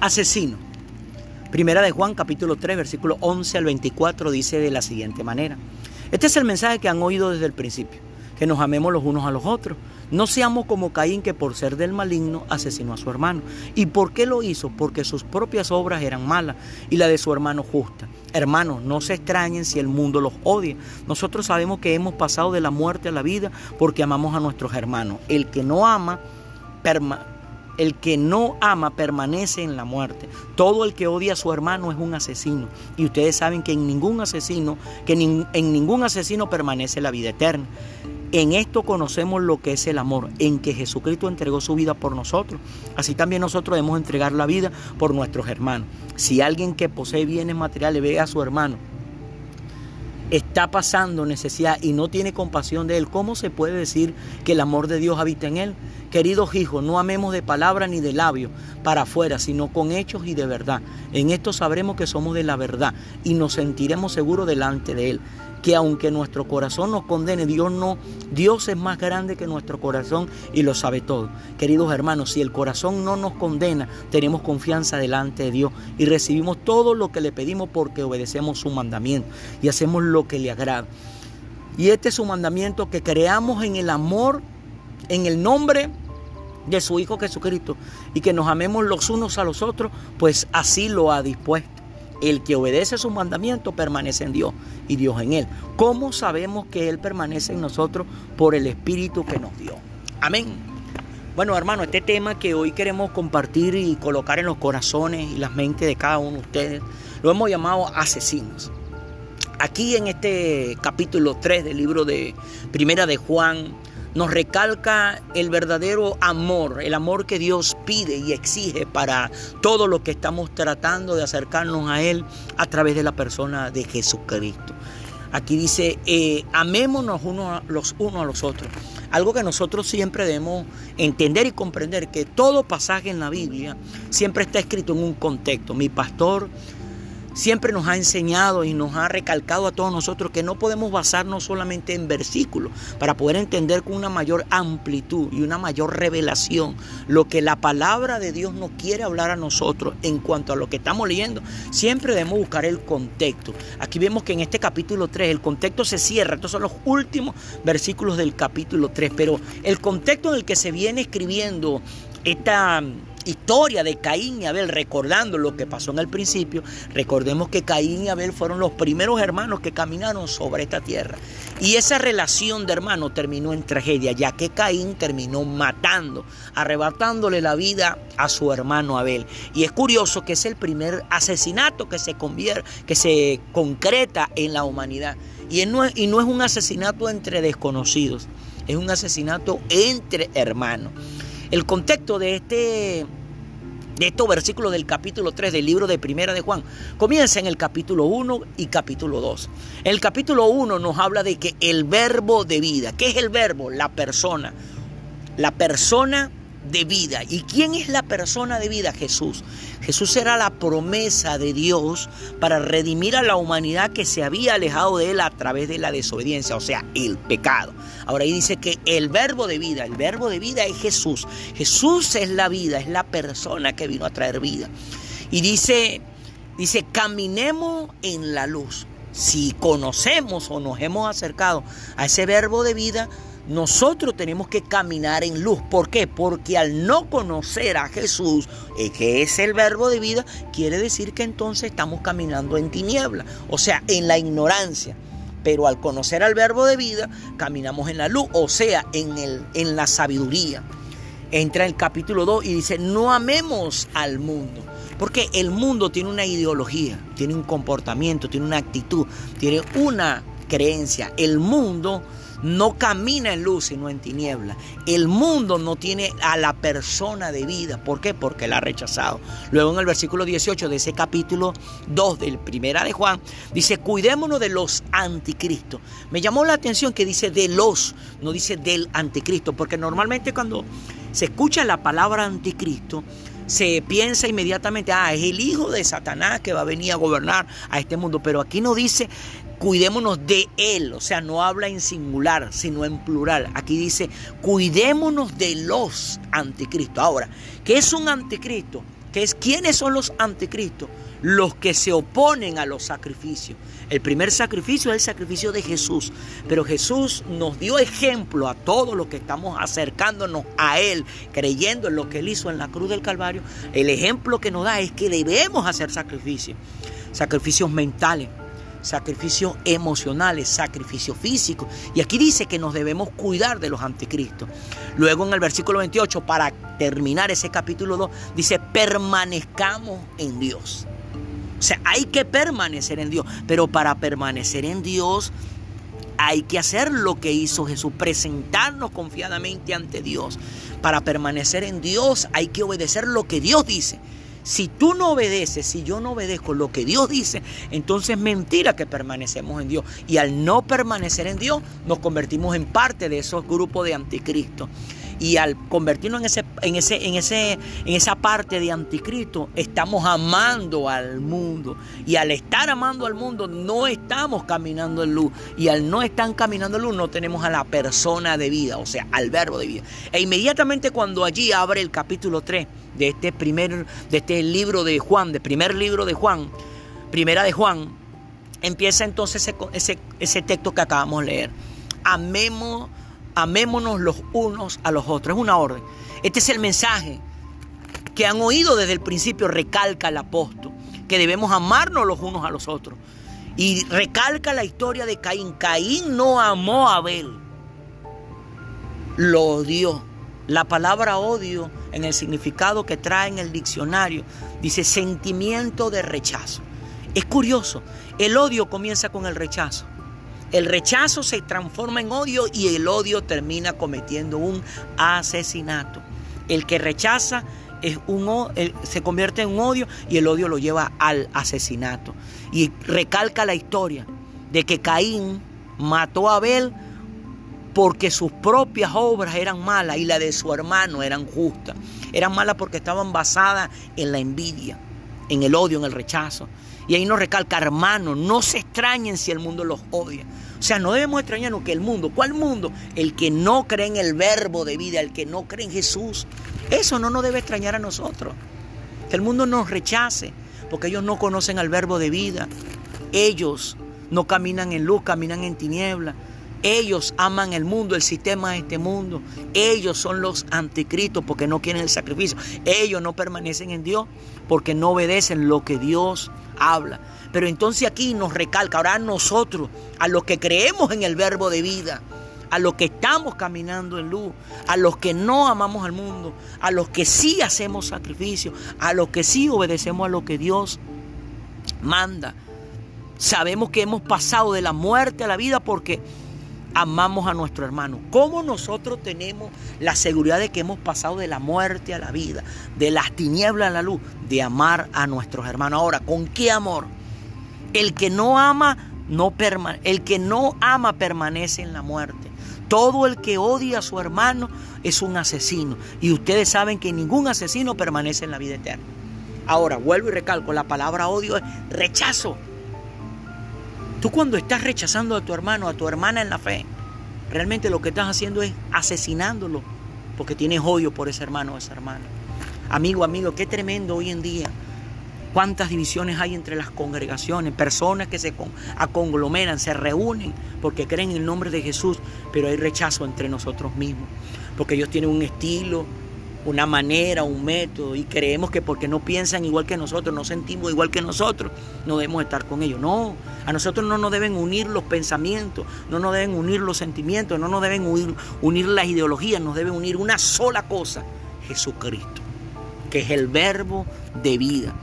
Asesino. Primera de Juan capítulo 3 versículo 11 al 24 dice de la siguiente manera. Este es el mensaje que han oído desde el principio, que nos amemos los unos a los otros. No seamos como Caín que por ser del maligno asesinó a su hermano. ¿Y por qué lo hizo? Porque sus propias obras eran malas y la de su hermano justa. Hermanos, no se extrañen si el mundo los odia. Nosotros sabemos que hemos pasado de la muerte a la vida porque amamos a nuestros hermanos. El que no ama, el que no ama permanece en la muerte. Todo el que odia a su hermano es un asesino. Y ustedes saben que en ningún asesino, que en ningún asesino permanece la vida eterna. En esto conocemos lo que es el amor, en que Jesucristo entregó su vida por nosotros. Así también nosotros debemos entregar la vida por nuestros hermanos. Si alguien que posee bienes materiales ve a su hermano, está pasando necesidad y no tiene compasión de él, ¿cómo se puede decir que el amor de Dios habita en él? Queridos hijos, no amemos de palabra ni de labio para afuera, sino con hechos y de verdad. En esto sabremos que somos de la verdad y nos sentiremos seguros delante de él que aunque nuestro corazón nos condene, Dios no, Dios es más grande que nuestro corazón y lo sabe todo. Queridos hermanos, si el corazón no nos condena, tenemos confianza delante de Dios y recibimos todo lo que le pedimos porque obedecemos su mandamiento y hacemos lo que le agrada. Y este es su mandamiento que creamos en el amor, en el nombre de su Hijo Jesucristo y que nos amemos los unos a los otros, pues así lo ha dispuesto. El que obedece sus mandamientos permanece en Dios y Dios en él. ¿Cómo sabemos que Él permanece en nosotros? Por el Espíritu que nos dio. Amén. Bueno, hermano, este tema que hoy queremos compartir y colocar en los corazones y las mentes de cada uno de ustedes, lo hemos llamado asesinos. Aquí en este capítulo 3 del libro de Primera de Juan, nos recalca el verdadero amor, el amor que Dios pide y exige para todo lo que estamos tratando de acercarnos a Él a través de la persona de Jesucristo. Aquí dice, eh, amémonos los unos a los otros. Algo que nosotros siempre debemos entender y comprender, que todo pasaje en la Biblia siempre está escrito en un contexto. Mi pastor siempre nos ha enseñado y nos ha recalcado a todos nosotros que no podemos basarnos solamente en versículos para poder entender con una mayor amplitud y una mayor revelación lo que la palabra de Dios nos quiere hablar a nosotros en cuanto a lo que estamos leyendo. Siempre debemos buscar el contexto. Aquí vemos que en este capítulo 3 el contexto se cierra. Estos son los últimos versículos del capítulo 3, pero el contexto en el que se viene escribiendo esta historia de Caín y Abel, recordando lo que pasó en el principio, recordemos que Caín y Abel fueron los primeros hermanos que caminaron sobre esta tierra. Y esa relación de hermanos terminó en tragedia, ya que Caín terminó matando, arrebatándole la vida a su hermano Abel. Y es curioso que es el primer asesinato que se convierte, que se concreta en la humanidad. Y no, y no es un asesinato entre desconocidos, es un asesinato entre hermanos. El contexto de este de estos versículos del capítulo 3 del libro de Primera de Juan comienza en el capítulo 1 y capítulo 2. el capítulo 1 nos habla de que el verbo de vida, ¿qué es el verbo? La persona. La persona de vida. ¿Y quién es la persona de vida? Jesús. Jesús era la promesa de Dios para redimir a la humanidad que se había alejado de él a través de la desobediencia, o sea, el pecado. Ahora ahí dice que el verbo de vida, el verbo de vida es Jesús. Jesús es la vida, es la persona que vino a traer vida. Y dice, dice, caminemos en la luz. Si conocemos o nos hemos acercado a ese verbo de vida, nosotros tenemos que caminar en luz. ¿Por qué? Porque al no conocer a Jesús, eh, que es el verbo de vida, quiere decir que entonces estamos caminando en tiniebla, o sea, en la ignorancia. Pero al conocer al verbo de vida, caminamos en la luz, o sea, en, el, en la sabiduría. Entra el capítulo 2 y dice, no amemos al mundo. Porque el mundo tiene una ideología, tiene un comportamiento, tiene una actitud, tiene una creencia. El mundo no camina en luz sino en tiniebla. El mundo no tiene a la persona de vida. ¿Por qué? Porque la ha rechazado. Luego en el versículo 18 de ese capítulo 2 del primera de Juan, dice, cuidémonos de los anticristos. Me llamó la atención que dice de los, no dice del anticristo, porque normalmente cuando se escucha la palabra anticristo, se piensa inmediatamente, ah, es el hijo de Satanás que va a venir a gobernar a este mundo. Pero aquí no dice, cuidémonos de él, o sea, no habla en singular, sino en plural. Aquí dice, cuidémonos de los anticristos. Ahora, ¿qué es un anticristo? ¿Qué es, ¿Quiénes son los anticristos? Los que se oponen a los sacrificios. El primer sacrificio es el sacrificio de Jesús. Pero Jesús nos dio ejemplo a todos los que estamos acercándonos a Él, creyendo en lo que Él hizo en la cruz del Calvario. El ejemplo que nos da es que debemos hacer sacrificios. Sacrificios mentales, sacrificios emocionales, sacrificios físicos. Y aquí dice que nos debemos cuidar de los anticristos. Luego en el versículo 28, para terminar ese capítulo 2, dice, permanezcamos en Dios. O sea, hay que permanecer en Dios. Pero para permanecer en Dios hay que hacer lo que hizo Jesús, presentarnos confiadamente ante Dios. Para permanecer en Dios hay que obedecer lo que Dios dice. Si tú no obedeces, si yo no obedezco lo que Dios dice, entonces es mentira que permanecemos en Dios. Y al no permanecer en Dios, nos convertimos en parte de esos grupos de anticristo. Y al convertirnos en, ese, en, ese, en, ese, en esa parte de anticristo, estamos amando al mundo. Y al estar amando al mundo, no estamos caminando en luz. Y al no estar caminando en luz, no tenemos a la persona de vida, o sea, al verbo de vida. E inmediatamente cuando allí abre el capítulo 3 de este primer, de este libro de Juan, de primer libro de Juan, primera de Juan, empieza entonces ese, ese, ese texto que acabamos de leer. Amemos amémonos los unos a los otros. Es una orden. Este es el mensaje que han oído desde el principio, recalca el apóstol, que debemos amarnos los unos a los otros. Y recalca la historia de Caín. Caín no amó a Abel, lo odió. La palabra odio, en el significado que trae en el diccionario, dice sentimiento de rechazo. Es curioso, el odio comienza con el rechazo. El rechazo se transforma en odio y el odio termina cometiendo un asesinato. El que rechaza es un, se convierte en un odio y el odio lo lleva al asesinato. Y recalca la historia de que Caín mató a Abel porque sus propias obras eran malas y la de su hermano eran justas. Eran malas porque estaban basadas en la envidia, en el odio, en el rechazo. Y ahí nos recalca, hermanos, no se extrañen si el mundo los odia. O sea, no debemos extrañarnos que el mundo, ¿cuál mundo? El que no cree en el verbo de vida, el que no cree en Jesús. Eso no nos debe extrañar a nosotros. Que el mundo nos rechace, porque ellos no conocen al verbo de vida. Ellos no caminan en luz, caminan en tiniebla. Ellos aman el mundo, el sistema de este mundo. Ellos son los anticristos porque no quieren el sacrificio. Ellos no permanecen en Dios porque no obedecen lo que Dios habla. Pero entonces aquí nos recalca, ahora nosotros, a los que creemos en el verbo de vida, a los que estamos caminando en luz, a los que no amamos al mundo, a los que sí hacemos sacrificio, a los que sí obedecemos a lo que Dios manda. Sabemos que hemos pasado de la muerte a la vida porque amamos a nuestro hermano. ¿Cómo nosotros tenemos la seguridad de que hemos pasado de la muerte a la vida, de las tinieblas a la luz, de amar a nuestros hermanos? Ahora, ¿con qué amor? El que no ama no el que no ama permanece en la muerte. Todo el que odia a su hermano es un asesino y ustedes saben que ningún asesino permanece en la vida eterna. Ahora, vuelvo y recalco, la palabra odio es rechazo. Tú cuando estás rechazando a tu hermano, a tu hermana en la fe, realmente lo que estás haciendo es asesinándolo porque tienes odio por ese hermano o esa hermana. Amigo, amigo, qué tremendo hoy en día. Cuántas divisiones hay entre las congregaciones, personas que se conglomeran, se reúnen porque creen en el nombre de Jesús, pero hay rechazo entre nosotros mismos, porque ellos tienen un estilo, una manera, un método, y creemos que porque no piensan igual que nosotros, no sentimos igual que nosotros, no debemos estar con ellos. No, a nosotros no nos deben unir los pensamientos, no nos deben unir los sentimientos, no nos deben unir, las ideologías, nos deben unir una sola cosa, Jesucristo, que es el verbo de vida.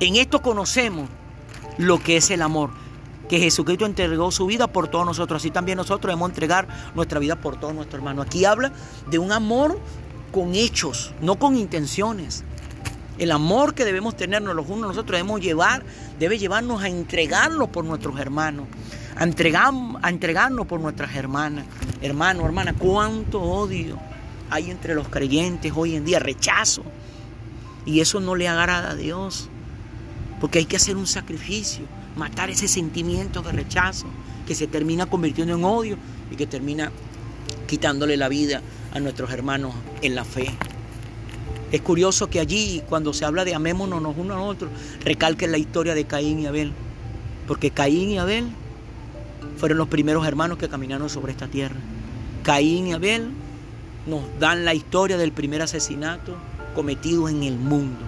En esto conocemos lo que es el amor, que Jesucristo entregó su vida por todos nosotros, así también nosotros debemos entregar nuestra vida por todos nuestros hermanos. Aquí habla de un amor con hechos, no con intenciones. El amor que debemos tenernos los unos nosotros debemos llevar, debe llevarnos a entregarlo por nuestros hermanos, a, entregar, a entregarnos por nuestras hermanas. Hermano, hermana, cuánto odio hay entre los creyentes hoy en día, rechazo. Y eso no le agrada a Dios. Porque hay que hacer un sacrificio, matar ese sentimiento de rechazo que se termina convirtiendo en odio y que termina quitándole la vida a nuestros hermanos en la fe. Es curioso que allí, cuando se habla de amémonos uno a otro, recalque la historia de Caín y Abel. Porque Caín y Abel fueron los primeros hermanos que caminaron sobre esta tierra. Caín y Abel nos dan la historia del primer asesinato cometido en el mundo.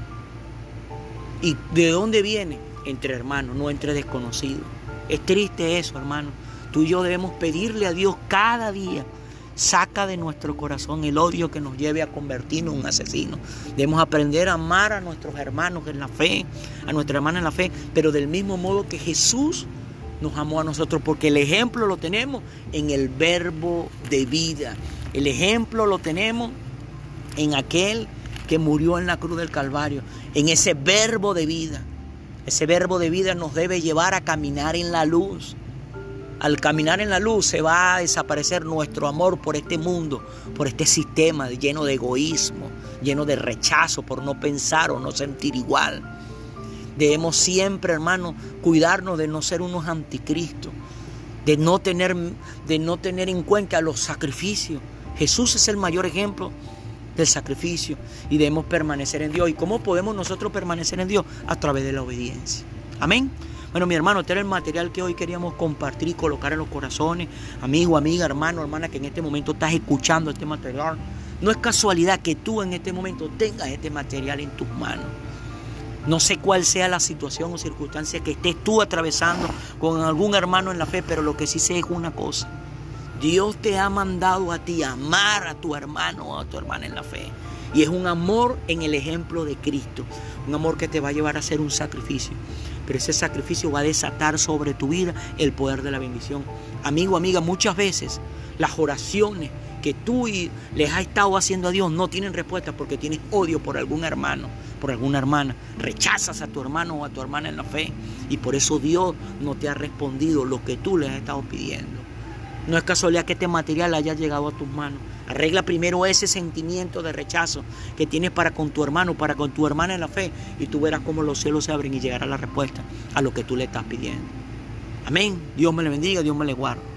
¿Y de dónde viene? Entre hermanos, no entre desconocidos. Es triste eso, hermano. Tú y yo debemos pedirle a Dios cada día Saca de nuestro corazón el odio que nos lleve a convertirnos en un asesino. Debemos aprender a amar a nuestros hermanos en la fe, a nuestra hermana en la fe, pero del mismo modo que Jesús nos amó a nosotros, porque el ejemplo lo tenemos en el verbo de vida. El ejemplo lo tenemos en aquel que murió en la cruz del Calvario, en ese verbo de vida. Ese verbo de vida nos debe llevar a caminar en la luz, al caminar en la luz se va a desaparecer nuestro amor por este mundo, por este sistema lleno de egoísmo, lleno de rechazo por no pensar o no sentir igual. Debemos siempre, hermano, cuidarnos de no ser unos anticristos, de no tener, de no tener en cuenta los sacrificios. Jesús es el mayor ejemplo del sacrificio y debemos permanecer en Dios. ¿Y cómo podemos nosotros permanecer en Dios? A través de la obediencia. Amén. Bueno, mi hermano, este era el material que hoy queríamos compartir y colocar en los corazones. Amigo, amiga, hermano, hermana, que en este momento estás escuchando este material. No es casualidad que tú en este momento tengas este material en tus manos. No sé cuál sea la situación o circunstancia que estés tú atravesando con algún hermano en la fe, pero lo que sí sé es una cosa. Dios te ha mandado a ti amar a tu hermano o a tu hermana en la fe. Y es un amor en el ejemplo de Cristo. Un amor que te va a llevar a hacer un sacrificio pero ese sacrificio va a desatar sobre tu vida el poder de la bendición. Amigo, amiga, muchas veces las oraciones que tú les has estado haciendo a Dios no tienen respuesta porque tienes odio por algún hermano, por alguna hermana. Rechazas a tu hermano o a tu hermana en la fe y por eso Dios no te ha respondido lo que tú le has estado pidiendo. No es casualidad que este material haya llegado a tus manos. Arregla primero ese sentimiento de rechazo que tienes para con tu hermano, para con tu hermana en la fe, y tú verás cómo los cielos se abren y llegará la respuesta a lo que tú le estás pidiendo. Amén. Dios me le bendiga, Dios me le guarde.